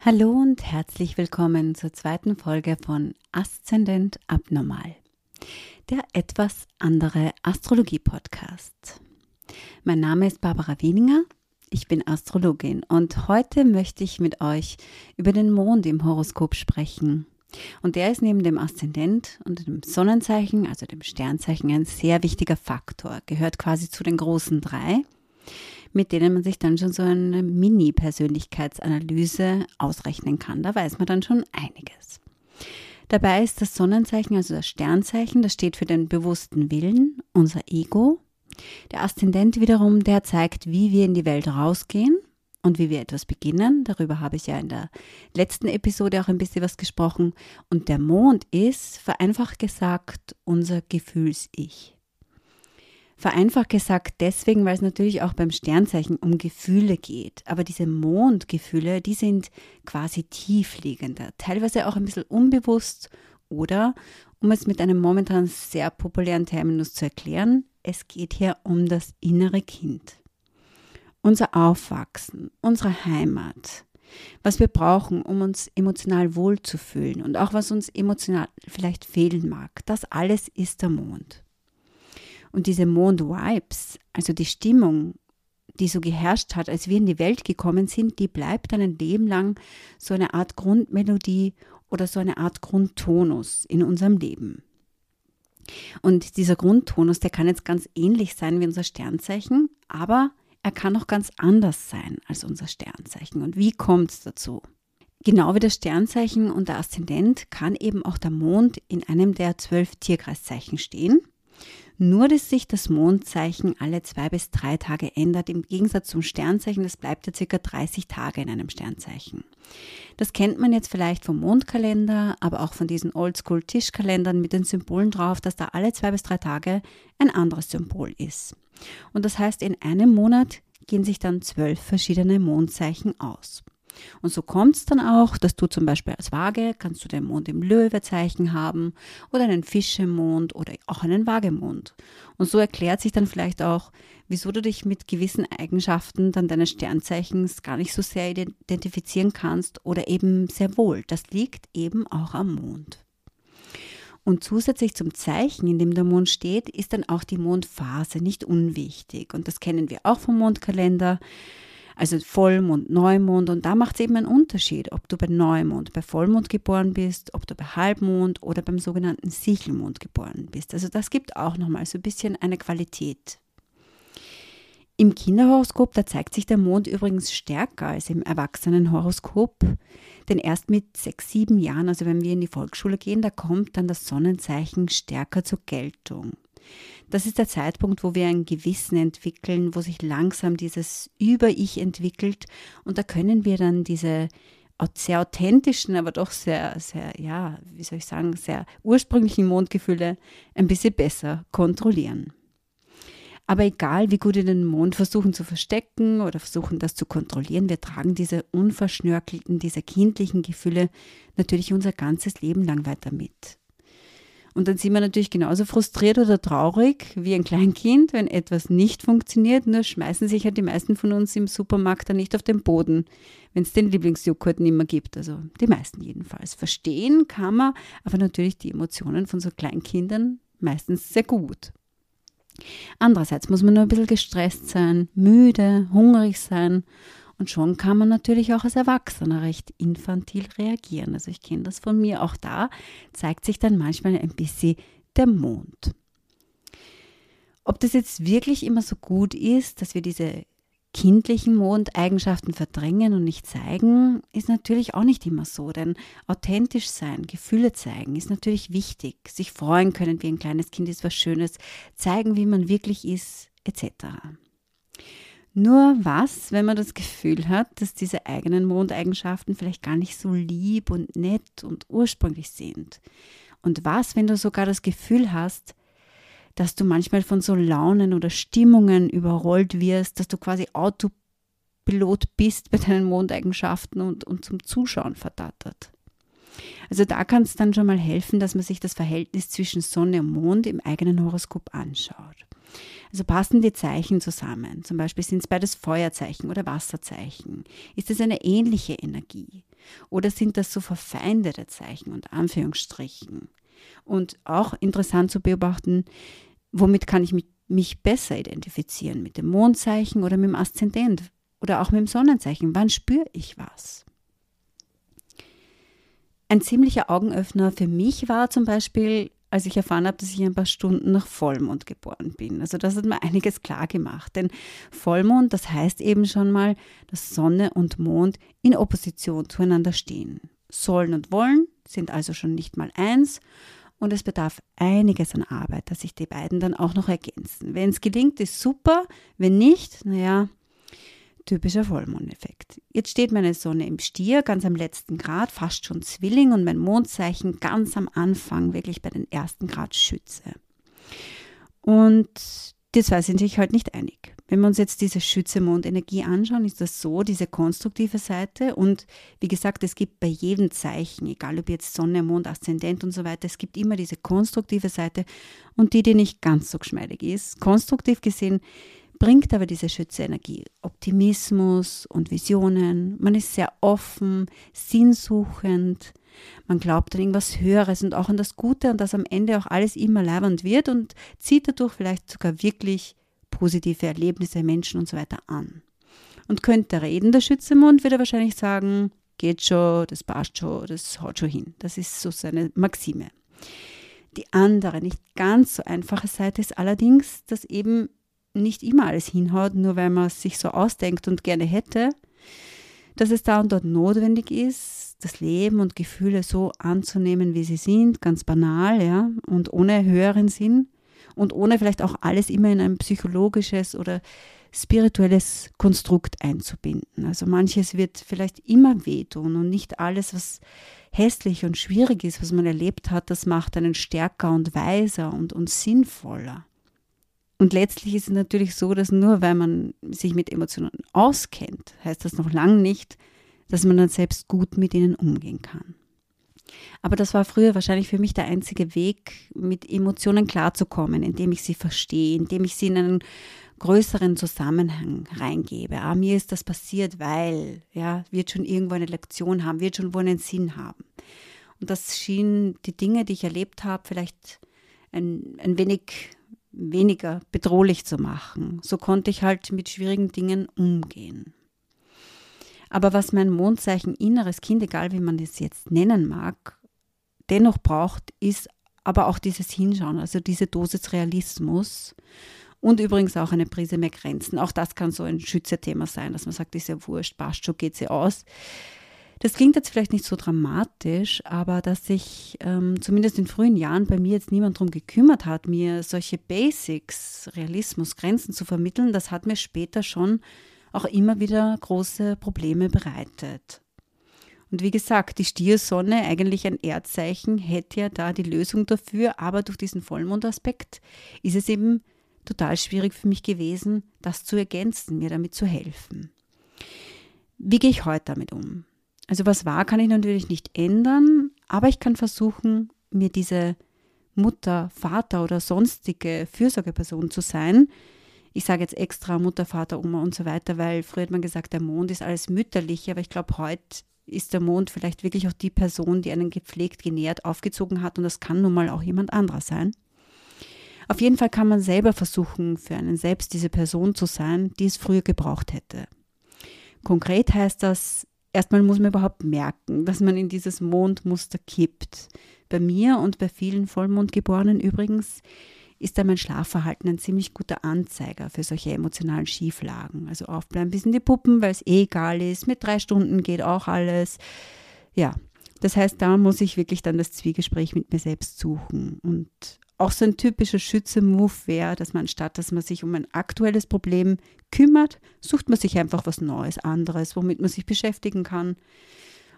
Hallo und herzlich willkommen zur zweiten Folge von Aszendent Abnormal, der etwas andere Astrologie-Podcast. Mein Name ist Barbara Wieninger, ich bin Astrologin und heute möchte ich mit euch über den Mond im Horoskop sprechen. Und der ist neben dem Aszendent und dem Sonnenzeichen, also dem Sternzeichen, ein sehr wichtiger Faktor, gehört quasi zu den großen drei mit denen man sich dann schon so eine Mini-Persönlichkeitsanalyse ausrechnen kann. Da weiß man dann schon einiges. Dabei ist das Sonnenzeichen, also das Sternzeichen, das steht für den bewussten Willen, unser Ego. Der Aszendent wiederum, der zeigt, wie wir in die Welt rausgehen und wie wir etwas beginnen. Darüber habe ich ja in der letzten Episode auch ein bisschen was gesprochen. Und der Mond ist, vereinfacht gesagt, unser Gefühls-Ich. Vereinfacht gesagt deswegen, weil es natürlich auch beim Sternzeichen um Gefühle geht. Aber diese Mondgefühle, die sind quasi tiefliegender, teilweise auch ein bisschen unbewusst oder, um es mit einem momentan sehr populären Terminus zu erklären, es geht hier um das innere Kind. Unser Aufwachsen, unsere Heimat, was wir brauchen, um uns emotional wohlzufühlen und auch was uns emotional vielleicht fehlen mag, das alles ist der Mond. Und diese Mond-Vibes, also die Stimmung, die so geherrscht hat, als wir in die Welt gekommen sind, die bleibt dann ein Leben lang so eine Art Grundmelodie oder so eine Art Grundtonus in unserem Leben. Und dieser Grundtonus, der kann jetzt ganz ähnlich sein wie unser Sternzeichen, aber er kann auch ganz anders sein als unser Sternzeichen. Und wie kommt es dazu? Genau wie das Sternzeichen und der Aszendent kann eben auch der Mond in einem der zwölf Tierkreiszeichen stehen. Nur, dass sich das Mondzeichen alle zwei bis drei Tage ändert, im Gegensatz zum Sternzeichen, das bleibt ja circa 30 Tage in einem Sternzeichen. Das kennt man jetzt vielleicht vom Mondkalender, aber auch von diesen Oldschool-Tischkalendern mit den Symbolen drauf, dass da alle zwei bis drei Tage ein anderes Symbol ist. Und das heißt, in einem Monat gehen sich dann zwölf verschiedene Mondzeichen aus. Und so kommt es dann auch, dass du zum Beispiel als Waage kannst du den Mond im Löwezeichen haben oder einen Fischemond oder auch einen Waagemond. Und so erklärt sich dann vielleicht auch, wieso du dich mit gewissen Eigenschaften dann deines Sternzeichens gar nicht so sehr identifizieren kannst oder eben sehr wohl. Das liegt eben auch am Mond. Und zusätzlich zum Zeichen, in dem der Mond steht, ist dann auch die Mondphase nicht unwichtig. Und das kennen wir auch vom Mondkalender. Also Vollmond, Neumond und da macht es eben einen Unterschied, ob du bei Neumond, bei Vollmond geboren bist, ob du bei Halbmond oder beim sogenannten Sichelmond geboren bist. Also das gibt auch nochmal so ein bisschen eine Qualität. Im Kinderhoroskop, da zeigt sich der Mond übrigens stärker als im Erwachsenenhoroskop, denn erst mit sechs, sieben Jahren, also wenn wir in die Volksschule gehen, da kommt dann das Sonnenzeichen stärker zur Geltung. Das ist der Zeitpunkt, wo wir ein Gewissen entwickeln, wo sich langsam dieses Über-Ich entwickelt und da können wir dann diese sehr authentischen, aber doch sehr, sehr, ja, wie soll ich sagen, sehr ursprünglichen Mondgefühle ein bisschen besser kontrollieren. Aber egal, wie gut wir den Mond versuchen zu verstecken oder versuchen, das zu kontrollieren, wir tragen diese unverschnörkelten, diese kindlichen Gefühle natürlich unser ganzes Leben lang weiter mit. Und dann sind wir natürlich genauso frustriert oder traurig wie ein Kleinkind, wenn etwas nicht funktioniert. Nur schmeißen sich halt die meisten von uns im Supermarkt dann nicht auf den Boden, wenn es den Lieblingsjoghurt nicht mehr gibt. Also die meisten jedenfalls. Verstehen kann man aber natürlich die Emotionen von so Kleinkindern meistens sehr gut. Andererseits muss man nur ein bisschen gestresst sein, müde, hungrig sein und schon kann man natürlich auch als Erwachsener recht infantil reagieren. Also ich kenne das von mir. Auch da zeigt sich dann manchmal ein bisschen der Mond. Ob das jetzt wirklich immer so gut ist, dass wir diese kindlichen Mondeigenschaften verdrängen und nicht zeigen, ist natürlich auch nicht immer so. Denn authentisch sein, Gefühle zeigen, ist natürlich wichtig. Sich freuen können wie ein kleines Kind ist was Schönes, zeigen, wie man wirklich ist, etc. Nur was, wenn man das Gefühl hat, dass diese eigenen Mondeigenschaften vielleicht gar nicht so lieb und nett und ursprünglich sind? Und was, wenn du sogar das Gefühl hast, dass du manchmal von so Launen oder Stimmungen überrollt wirst, dass du quasi Autopilot bist bei deinen Mondeigenschaften und, und zum Zuschauen verdattert? Also da kann es dann schon mal helfen, dass man sich das Verhältnis zwischen Sonne und Mond im eigenen Horoskop anschaut. Also passen die Zeichen zusammen. Zum Beispiel sind es beides Feuerzeichen oder Wasserzeichen. Ist es eine ähnliche Energie? Oder sind das so verfeindete Zeichen und Anführungsstrichen? Und auch interessant zu beobachten, womit kann ich mich, besser identifizieren? Mit dem Mondzeichen oder mit dem Aszendent? Oder auch mit dem Sonnenzeichen? Wann spüre ich was? Ein ziemlicher Augenöffner für mich war zum Beispiel, als ich erfahren habe, dass ich ein paar Stunden nach Vollmond geboren bin. Also das hat mir einiges klar gemacht. Denn Vollmond, das heißt eben schon mal, dass Sonne und Mond in Opposition zueinander stehen. Sollen und wollen sind also schon nicht mal eins und es bedarf einiges an Arbeit, dass sich die beiden dann auch noch ergänzen. Wenn es gelingt, ist super. Wenn nicht, naja, typischer Vollmondeffekt. Jetzt steht meine Sonne im Stier, ganz am letzten Grad, fast schon Zwilling und mein Mondzeichen ganz am Anfang, wirklich bei den ersten Grad Schütze. Und die zwei sind sich halt nicht einig. Wenn wir uns jetzt diese Schütze-Mondenergie anschauen, ist das so, diese konstruktive Seite. Und wie gesagt, es gibt bei jedem Zeichen, egal ob jetzt Sonne, Mond, Aszendent und so weiter, es gibt immer diese konstruktive Seite und die, die nicht ganz so geschmeidig ist. Konstruktiv gesehen bringt aber diese Schütze-Energie Optimismus und Visionen. Man ist sehr offen, sinnsuchend. Man glaubt an irgendwas Höheres und auch an das Gute und dass am Ende auch alles immer leibend wird und zieht dadurch vielleicht sogar wirklich positive Erlebnisse, Menschen und so weiter an. Und könnte reden, der Schützemond, würde er wahrscheinlich sagen, geht schon, das passt schon, das haut schon hin. Das ist so seine Maxime. Die andere, nicht ganz so einfache Seite ist allerdings, dass eben nicht immer alles hinhaut, nur weil man es sich so ausdenkt und gerne hätte, dass es da und dort notwendig ist, das Leben und Gefühle so anzunehmen, wie sie sind, ganz banal, ja, und ohne höheren Sinn und ohne vielleicht auch alles immer in ein psychologisches oder spirituelles Konstrukt einzubinden. Also manches wird vielleicht immer wehtun und nicht alles, was hässlich und schwierig ist, was man erlebt hat, das macht einen stärker und weiser und, und sinnvoller. Und letztlich ist es natürlich so, dass nur weil man sich mit Emotionen auskennt, heißt das noch lange nicht, dass man dann selbst gut mit ihnen umgehen kann. Aber das war früher wahrscheinlich für mich der einzige Weg, mit Emotionen klarzukommen, indem ich sie verstehe, indem ich sie in einen größeren Zusammenhang reingebe. Ah, mir ist das passiert, weil, ja, wird schon irgendwo eine Lektion haben, wird schon wohl einen Sinn haben. Und das schien die Dinge, die ich erlebt habe, vielleicht ein, ein wenig weniger bedrohlich zu machen. So konnte ich halt mit schwierigen Dingen umgehen. Aber was mein Mondzeichen inneres Kind, egal wie man das jetzt nennen mag, dennoch braucht, ist aber auch dieses Hinschauen, also diese Dosis Realismus und übrigens auch eine Prise mehr Grenzen. Auch das kann so ein Schützethema sein, dass man sagt, ist ja wurscht, passt schon, geht sie aus. Das klingt jetzt vielleicht nicht so dramatisch, aber dass sich ähm, zumindest in frühen Jahren bei mir jetzt niemand darum gekümmert hat, mir solche Basics, Realismus, Grenzen zu vermitteln, das hat mir später schon auch immer wieder große Probleme bereitet. Und wie gesagt, die Stiersonne, eigentlich ein Erdzeichen, hätte ja da die Lösung dafür, aber durch diesen Vollmondaspekt ist es eben total schwierig für mich gewesen, das zu ergänzen, mir damit zu helfen. Wie gehe ich heute damit um? Also was war, kann ich natürlich nicht ändern, aber ich kann versuchen, mir diese Mutter, Vater oder sonstige Fürsorgeperson zu sein. Ich sage jetzt extra Mutter, Vater, Oma und so weiter, weil früher hat man gesagt, der Mond ist alles mütterlich, aber ich glaube, heute ist der Mond vielleicht wirklich auch die Person, die einen gepflegt, genährt, aufgezogen hat und das kann nun mal auch jemand anderer sein. Auf jeden Fall kann man selber versuchen, für einen selbst diese Person zu sein, die es früher gebraucht hätte. Konkret heißt das, erstmal muss man überhaupt merken, dass man in dieses Mondmuster kippt. Bei mir und bei vielen Vollmondgeborenen übrigens ist da mein Schlafverhalten ein ziemlich guter Anzeiger für solche emotionalen Schieflagen. Also aufbleiben bis in die Puppen, weil es eh egal ist. Mit drei Stunden geht auch alles. Ja, das heißt, da muss ich wirklich dann das Zwiegespräch mit mir selbst suchen. Und auch so ein typischer Schütze-Move wäre, dass man statt, dass man sich um ein aktuelles Problem kümmert, sucht man sich einfach was Neues, anderes, womit man sich beschäftigen kann.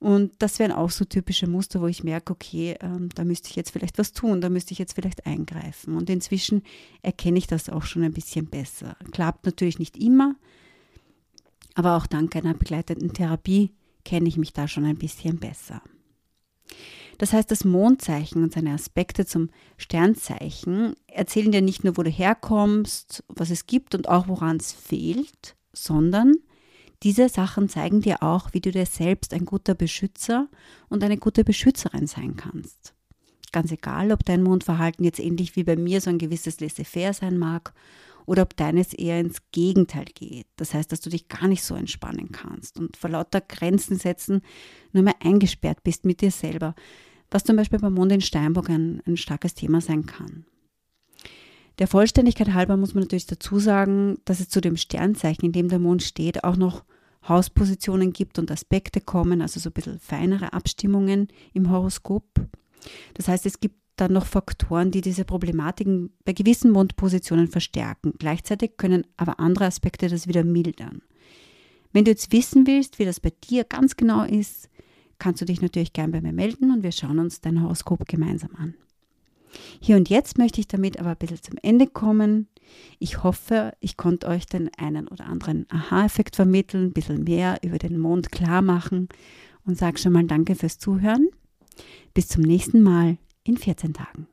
Und das wären auch so typische Muster, wo ich merke, okay, ähm, da müsste ich jetzt vielleicht was tun, da müsste ich jetzt vielleicht eingreifen. Und inzwischen erkenne ich das auch schon ein bisschen besser. Klappt natürlich nicht immer, aber auch dank einer begleitenden Therapie kenne ich mich da schon ein bisschen besser. Das heißt, das Mondzeichen und seine Aspekte zum Sternzeichen erzählen dir nicht nur, wo du herkommst, was es gibt und auch woran es fehlt, sondern Diese Sachen zeigen dir auch, wie du dir selbst ein guter Beschützer und eine gute Beschützerin sein kannst. Ganz egal, ob dein Mondverhalten jetzt ähnlich wie bei mir so ein gewisses Laissez-faire sein mag oder ob deines eher ins Gegenteil geht. Das heißt, dass du dich gar nicht so entspannen kannst und vor lauter Grenzen setzen nur mehr eingesperrt bist mit dir selber, was zum Beispiel beim Mond in Steinbock ein, ein starkes Thema sein kann. Der Vollständigkeit halber muss man natürlich dazu sagen, dass es zu dem Sternzeichen, in dem der Mond steht, auch noch Hauspositionen gibt und Aspekte kommen, also so ein bisschen feinere Abstimmungen im Horoskop. Das heißt, es gibt dann noch Faktoren, die diese Problematiken bei gewissen Mondpositionen verstärken. Gleichzeitig können aber andere Aspekte das wieder mildern. Wenn du jetzt wissen willst, wie das bei dir ganz genau ist, kannst du dich natürlich gern bei mir melden und wir schauen uns dein Horoskop gemeinsam an. Hier und jetzt möchte ich damit aber ein bisschen zum Ende kommen. Ich hoffe, ich konnte euch den einen oder anderen Aha-Effekt vermitteln, ein bisschen mehr über den Mond klar machen und sage schon mal Danke fürs Zuhören. Bis zum nächsten Mal in 14 Tagen.